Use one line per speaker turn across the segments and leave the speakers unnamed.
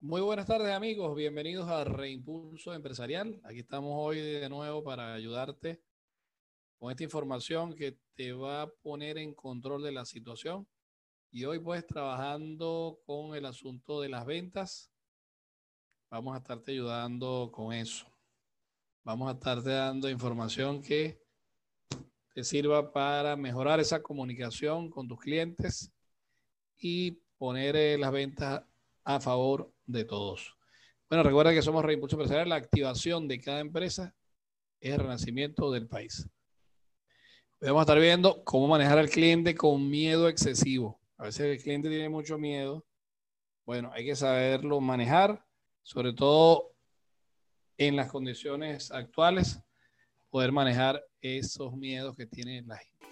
Muy buenas tardes amigos, bienvenidos a Reimpulso Empresarial. Aquí estamos hoy de nuevo para ayudarte con esta información que te va a poner en control de la situación. Y hoy pues trabajando con el asunto de las ventas, vamos a estarte ayudando con eso. Vamos a estarte dando información que te sirva para mejorar esa comunicación con tus clientes y poner eh, las ventas a favor de todos. Bueno, recuerda que somos Reimpulso Empresarial. La activación de cada empresa es el renacimiento del país. vamos a estar viendo cómo manejar al cliente con miedo excesivo. A veces el cliente tiene mucho miedo. Bueno, hay que saberlo manejar, sobre todo en las condiciones actuales, poder manejar esos miedos que tiene la gente.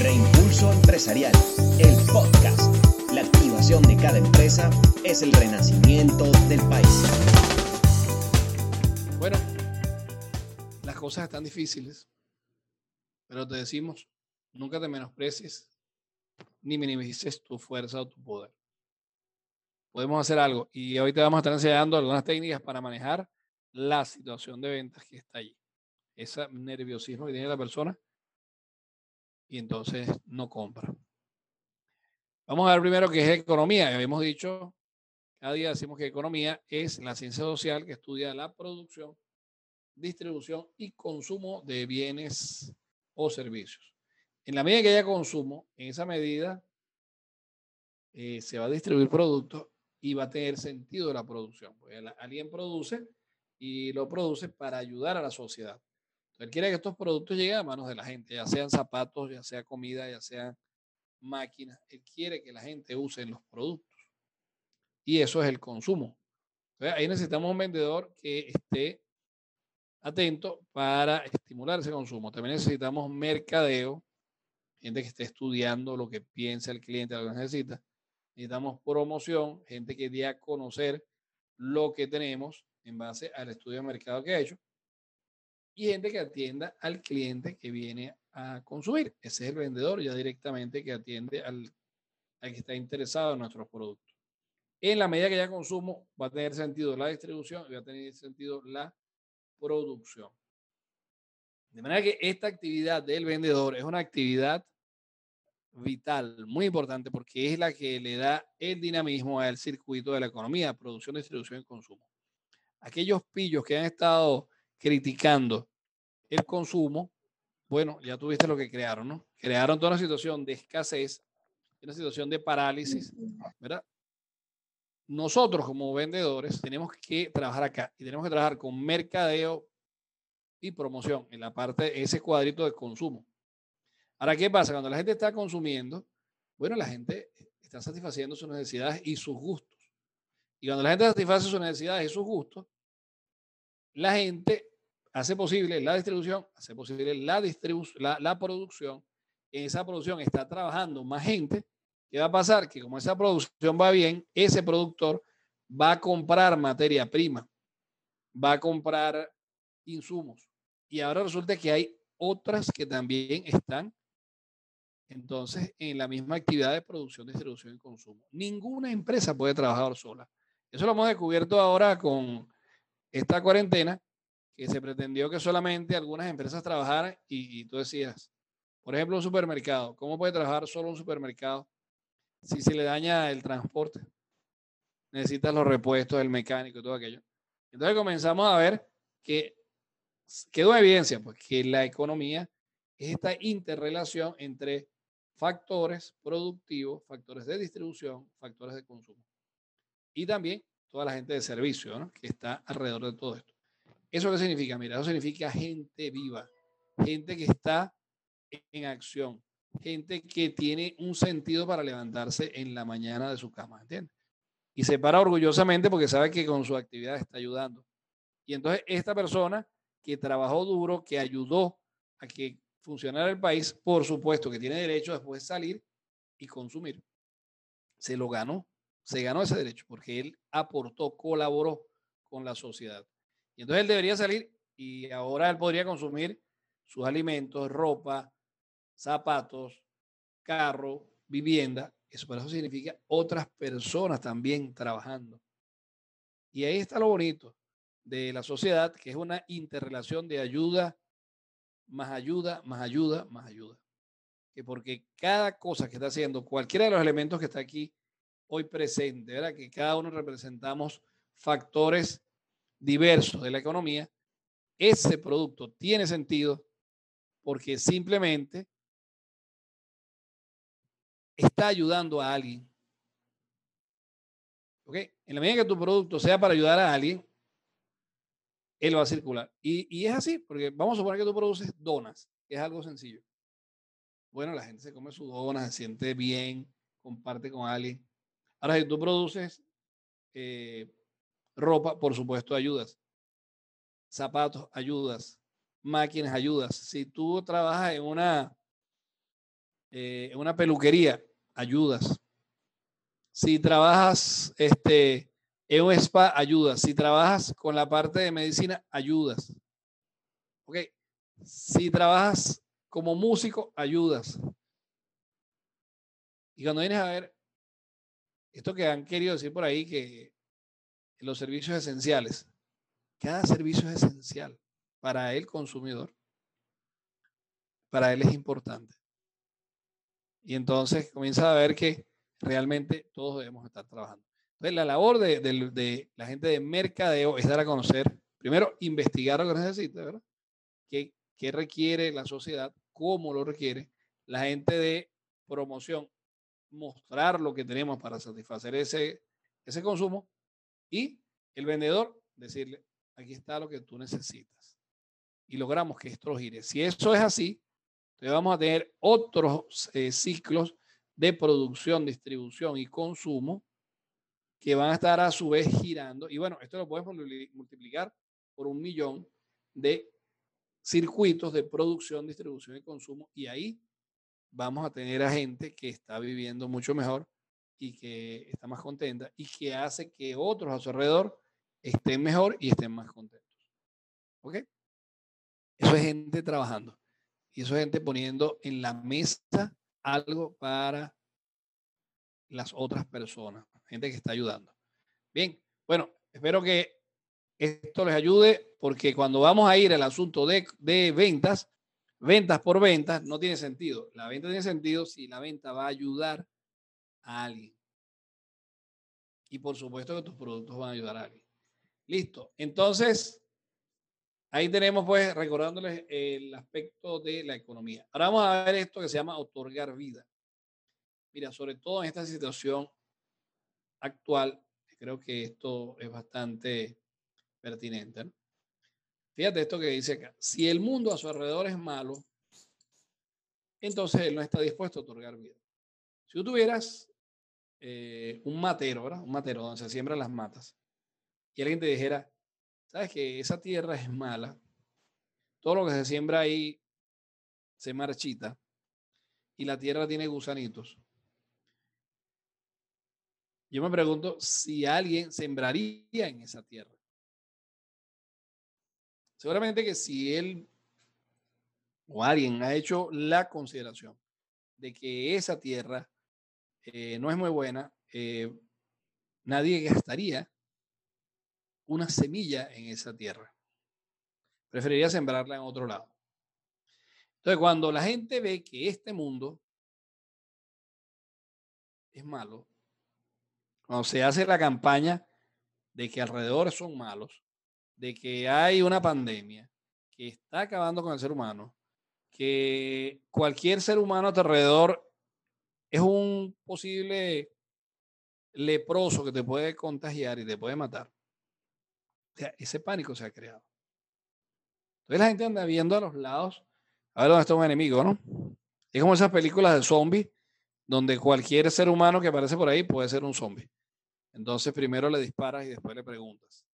Reimpulso Empresarial, el podcast la activación de cada empresa es el renacimiento del país.
Bueno, las cosas están difíciles, pero te decimos, nunca te menosprecies ni minimices tu fuerza o tu poder. Podemos hacer algo y hoy te vamos a estar enseñando algunas técnicas para manejar la situación de ventas que está allí. Ese nerviosismo que tiene la persona y entonces no compra. Vamos a ver primero qué es economía. Ya habíamos dicho, cada día decimos que economía es la ciencia social que estudia la producción, distribución y consumo de bienes o servicios. En la medida que haya consumo, en esa medida eh, se va a distribuir productos y va a tener sentido la producción. Porque alguien produce y lo produce para ayudar a la sociedad. Él quiere que estos productos lleguen a manos de la gente, ya sean zapatos, ya sea comida, ya sean máquinas, él quiere que la gente use los productos. Y eso es el consumo. ahí necesitamos un vendedor que esté atento para estimular ese consumo. También necesitamos mercadeo, gente que esté estudiando lo que piensa el cliente, lo que necesita. Necesitamos promoción, gente que dé a conocer lo que tenemos en base al estudio de mercado que ha hecho. Y gente que atienda al cliente que viene a consumir. Ese es el vendedor ya directamente que atiende al, al que está interesado en nuestros productos. En la medida que ya consumo, va a tener sentido la distribución y va a tener sentido la producción. De manera que esta actividad del vendedor es una actividad vital, muy importante, porque es la que le da el dinamismo al circuito de la economía, producción, distribución y consumo. Aquellos pillos que han estado criticando el consumo, bueno, ya tuviste lo que crearon, ¿no? Crearon toda una situación de escasez, una situación de parálisis, ¿verdad? Nosotros como vendedores tenemos que trabajar acá y tenemos que trabajar con mercadeo y promoción en la parte de ese cuadrito de consumo. Ahora, ¿qué pasa? Cuando la gente está consumiendo, bueno, la gente está satisfaciendo sus necesidades y sus gustos. Y cuando la gente satisface sus necesidades y sus gustos, la gente hace posible la distribución, hace posible la, la, la producción. En esa producción está trabajando más gente. ¿Qué va a pasar? Que como esa producción va bien, ese productor va a comprar materia prima, va a comprar insumos. Y ahora resulta que hay otras que también están entonces en la misma actividad de producción, distribución y consumo. Ninguna empresa puede trabajar sola. Eso lo hemos descubierto ahora con esta cuarentena, que se pretendió que solamente algunas empresas trabajaran y, tú decías, por ejemplo, un supermercado. ¿Cómo puede trabajar solo un supermercado si se le daña el transporte? Necesitas los repuestos, el mecánico y todo aquello. Entonces comenzamos a ver que quedó evidencia, pues, que la economía es esta interrelación entre factores productivos, factores de distribución, factores de consumo. Y también toda la gente de servicio ¿no? que está alrededor de todo esto. ¿Eso qué significa? Mira, eso significa gente viva, gente que está en acción, gente que tiene un sentido para levantarse en la mañana de su cama, ¿entiendes? Y se para orgullosamente porque sabe que con su actividad está ayudando. Y entonces esta persona que trabajó duro, que ayudó a que funcionara el país, por supuesto que tiene derecho después de salir y consumir. Se lo ganó, se ganó ese derecho porque él aportó, colaboró con la sociedad. Y entonces él debería salir y ahora él podría consumir sus alimentos, ropa, zapatos, carro, vivienda. Eso, eso significa otras personas también trabajando. Y ahí está lo bonito de la sociedad, que es una interrelación de ayuda, más ayuda, más ayuda, más ayuda. Que porque cada cosa que está haciendo, cualquiera de los elementos que está aquí hoy presente, ¿verdad? Que cada uno representamos factores diversos de la economía, ese producto tiene sentido porque simplemente está ayudando a alguien. ¿Ok? En la medida que tu producto sea para ayudar a alguien, él va a circular. Y, es así, porque vamos a suponer que tú produces donas, es algo sencillo. Bueno, la gente se come su dona, se siente bien, comparte con alguien. Ahora, si tú produces eh, ropa, por supuesto, ayudas. Zapatos, ayudas. Máquinas, ayudas. Si tú trabajas en una, eh, en una peluquería, ayudas. Si trabajas este, en un spa, ayudas. Si trabajas con la parte de medicina, ayudas. Ok. Si trabajas como músico, ayudas. Y cuando vienes a ver, esto que han querido decir por ahí, que los servicios esenciales, cada servicio es esencial para el consumidor. Para él es importante. Y entonces comienza a ver que realmente todos debemos estar trabajando. Entonces, la labor de, la gente de mercadeo es dar a conocer, primero, investigar lo que necesita, ¿verdad? ¿Qué, requiere la sociedad? ¿Cómo lo requiere? La gente de promoción, mostrar lo que tenemos para satisfacer ese, ese consumo. Y el vendedor, decirle, aquí está lo que tú necesitas. Y logramos que esto gire. Si eso es así, entonces vamos a tener otros eh, ciclos de producción, distribución y consumo que van a estar a su vez girando. Y bueno, esto lo podemos multiplicar por un millón de circuitos de producción, distribución y consumo. Y ahí vamos a tener a gente que está viviendo mucho mejor y que está más contenta y que hace que otros a su alrededor estén mejor y estén más contentos. ¿Ok? Eso es gente trabajando. Y eso es gente poniendo en la mesa algo para las otras personas, gente que está ayudando. Bien, bueno, espero que esto les ayude porque cuando vamos a ir al asunto de, de ventas, ventas por ventas, no tiene sentido. La venta tiene sentido si la venta va a ayudar a alguien. Y por supuesto que tus productos van a ayudar a alguien. Listo. Entonces, ahí tenemos pues recordándoles el aspecto de la economía. Ahora vamos a ver esto que se llama otorgar vida. Mira, sobre todo en esta situación actual, creo que esto es bastante pertinente. Fíjate esto que dice acá. Si el mundo a su alrededor es malo, entonces él no está dispuesto a otorgar vida. Si tú tuvieras eh, un matero, ¿verdad? Un matero donde se siembran las matas, y alguien te dijera, sabes que esa tierra es mala, todo lo que se siembra ahí se marchita y la tierra tiene gusanitos. Yo me pregunto si alguien sembraría en esa tierra. Seguramente que si él o alguien ha hecho la consideración de que esa tierra eh, no es muy buena, eh, nadie gastaría una semilla en esa tierra. Preferiría sembrarla en otro lado. Entonces, cuando la gente ve que este mundo es malo, cuando se hace la campaña de que alrededor son malos, de que hay una pandemia que está acabando con el ser humano, que cualquier ser humano a alrededor es un posible leproso que te puede contagiar y te puede matar sea, ese pánico se ha creado. Entonces la gente anda viendo a los lados a ver dónde está un enemigo, ¿no? Es como esas películas de zombies donde cualquier ser humano que aparece por ahí puede ser un zombie. Entonces primero le disparas y después le preguntas.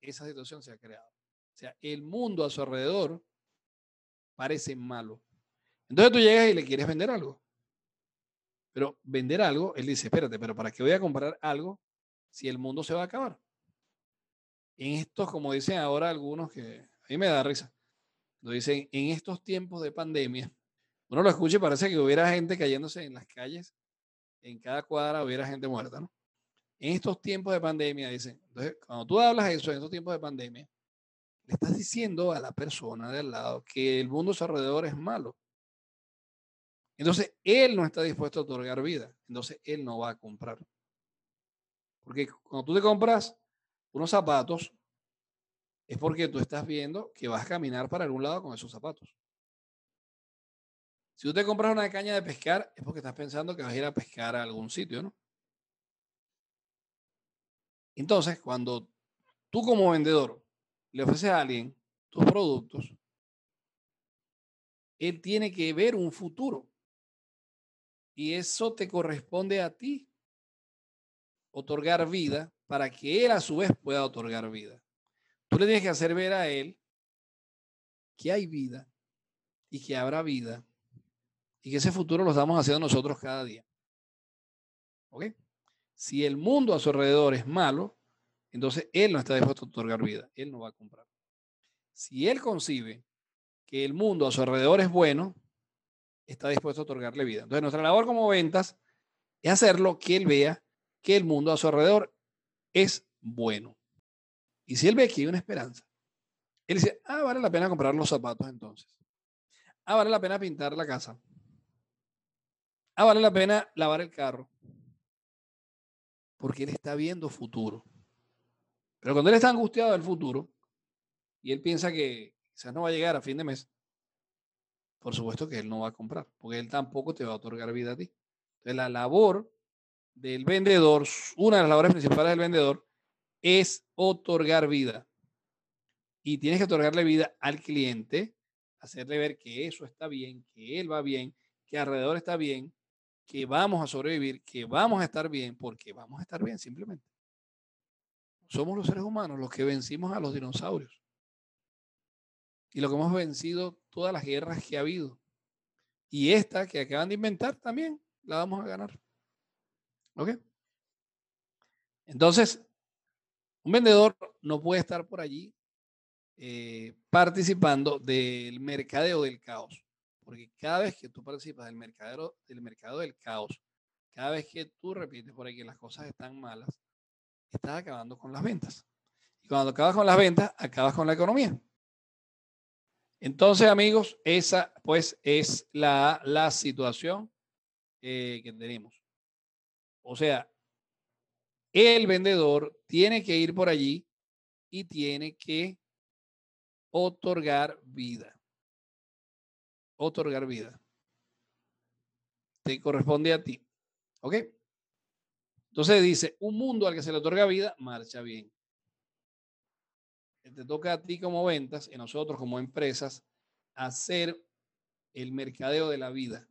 Esa situación se ha creado. O sea, el mundo a su alrededor parece malo. Entonces tú llegas y le quieres vender algo. Pero vender algo, él dice, espérate, pero ¿para qué voy a comprar algo si el mundo se va a acabar? en estos, como dicen ahora algunos, que a mí me da risa, lo dicen, en estos tiempos de pandemia, uno lo escucha y parece que hubiera gente cayéndose en las calles, en cada cuadra hubiera gente muerta, ¿no? En estos tiempos de pandemia, dicen, entonces, cuando tú hablas eso en estos tiempos de pandemia, le estás diciendo a la persona de al lado que el mundo a su alrededor es malo. Entonces, él no está dispuesto a otorgar vida. Entonces, él no va a comprar. Porque cuando tú te compras unos zapatos, es porque tú estás viendo que vas a caminar para algún lado con esos zapatos. Si tú te compras una caña de pescar, es porque estás pensando que vas a ir a pescar a algún sitio, ¿no? Entonces, cuando tú como vendedor le ofreces a alguien tus productos, él tiene que ver un futuro. Y eso te corresponde a ti. Otorgar vida para que él a su vez pueda otorgar vida. Tú le tienes que hacer ver a él que hay vida y que habrá vida y que ese futuro lo estamos haciendo nosotros cada día. ¿Ok? Si el mundo a su alrededor es malo, entonces él no está dispuesto a otorgar vida, él no va a comprar. Si él concibe que el mundo a su alrededor es bueno, está dispuesto a otorgarle vida. Entonces nuestra labor como ventas es hacerlo que él vea que el mundo a su alrededor es bueno. Y si él ve que hay una esperanza, él dice, ah, vale la pena comprar los zapatos entonces. Ah, vale la pena pintar la casa. Ah, vale la pena lavar el carro. Porque él está viendo futuro. Pero cuando él está angustiado del futuro y él piensa que quizás no va a llegar a fin de mes, por supuesto que él no va a comprar, porque él tampoco te va a otorgar vida a ti. Entonces, la labor del vendedor, una de las labores principales del vendedor, es otorgar vida. Y tienes que otorgarle vida al cliente, hacerle ver que eso está bien, que él va bien, que alrededor está bien, que vamos a sobrevivir, que vamos a estar bien, porque vamos a estar bien simplemente. Somos los seres humanos los que vencimos a los dinosaurios. Y lo que hemos vencido todas las guerras que ha habido. Y esta que acaban de inventar también la vamos a ganar. ¿Ok? Entonces, un vendedor no puede estar por allí eh, participando del mercadeo del caos. Porque cada vez que tú participas del mercadeo, del mercado del caos, cada vez que tú repites por ahí que las cosas están malas, estás acabando con las ventas. Y cuando acabas con las ventas, acabas con la economía. Entonces, amigos, esa pues es la, la situación que tenemos. O sea, el vendedor tiene que ir por allí y tiene que otorgar vida. Otorgar vida. Te corresponde a ti. ¿Ok? Entonces dice, un mundo al que se le otorga vida, marcha bien. Te toca a ti como ventas y nosotros como empresas hacer el mercadeo de la vida.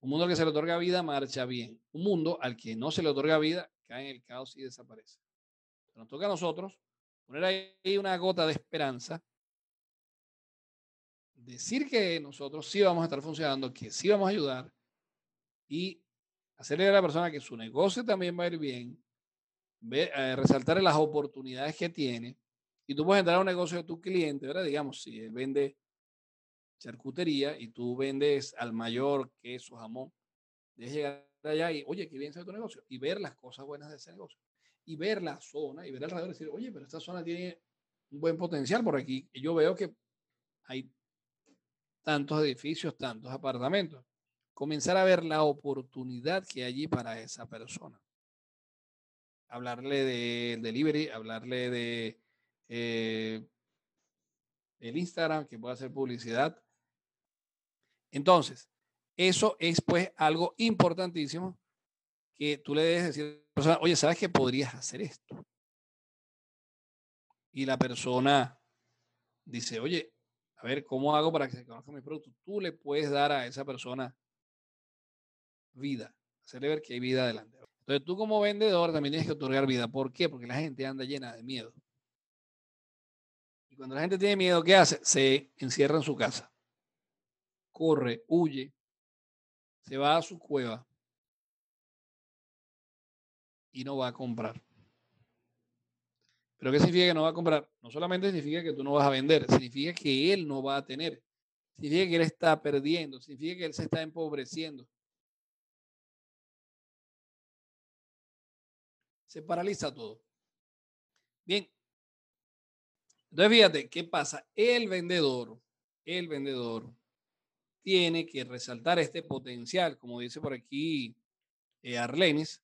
Un mundo que se le otorga vida marcha bien. Un mundo al que no se le otorga vida cae en el caos y desaparece. Nos toca a nosotros poner ahí una gota de esperanza, decir que nosotros sí vamos a estar funcionando, que sí vamos a ayudar y hacerle a la persona que su negocio también va a ir bien, eh, resaltarle las oportunidades que tiene. Y tú puedes entrar a un negocio de tu cliente, ¿verdad? Digamos, si él vende charcutería y tú vendes al mayor queso, jamón, dejes llegar allá y, oye, qué bien se tu negocio, y ver las cosas buenas de ese negocio, y ver la zona, y ver alrededor y decir, oye, pero esta zona tiene un buen potencial por aquí, y yo veo que hay tantos edificios, tantos apartamentos. Comenzar a ver la oportunidad que hay allí para esa persona. Hablarle del delivery, hablarle de eh, el Instagram, que pueda hacer publicidad, entonces, eso es pues algo importantísimo que tú le debes decir a la persona, oye, ¿sabes que podrías hacer esto? Y la persona dice, oye, a ver, ¿cómo hago para que se conozca mi producto? Tú le puedes dar a esa persona vida, hacerle ver que hay vida adelante. Entonces tú como vendedor también tienes que otorgar vida. ¿Por qué? Porque la gente anda llena de miedo. Y cuando la gente tiene miedo, ¿qué hace? Se encierra en su casa corre, huye, se va a su cueva y no va a comprar. ¿Pero qué significa que no va a comprar? No solamente significa que tú no vas a vender, significa que él no va a tener. Significa que él está perdiendo, significa que él se está empobreciendo. Se paraliza todo. Bien. Entonces, fíjate, ¿qué pasa? El vendedor, el vendedor tiene que resaltar este potencial, como dice por aquí eh, Arlenis,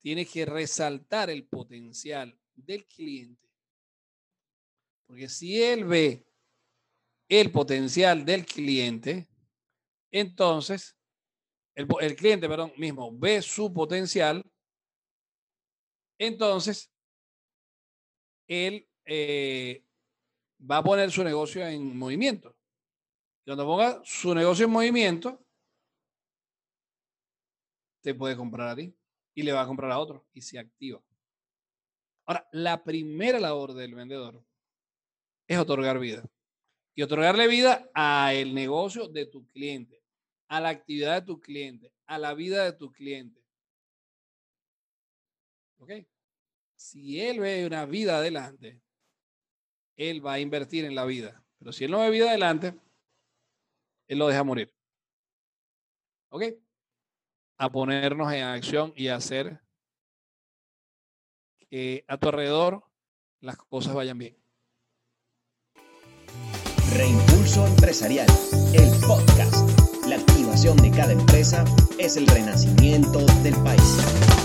tiene que resaltar el potencial del cliente. Porque si él ve el potencial del cliente, entonces el, el cliente, perdón, mismo ve su potencial, entonces él eh, va a poner su negocio en movimiento. Cuando ponga su negocio en movimiento, te puede comprar a ti y le va a comprar a otro y se activa. Ahora, la primera labor del vendedor es otorgar vida. Y otorgarle vida a el negocio de tu cliente, a la actividad de tu cliente, a la vida de tu cliente. ¿Ok? Si él ve una vida adelante, él va a invertir en la vida. Pero si él no ve vida adelante, él lo deja morir. ¿Ok? A ponernos en acción y hacer que a tu alrededor las cosas vayan bien.
Reimpulso Empresarial, el podcast. La activación de cada empresa es el renacimiento del país.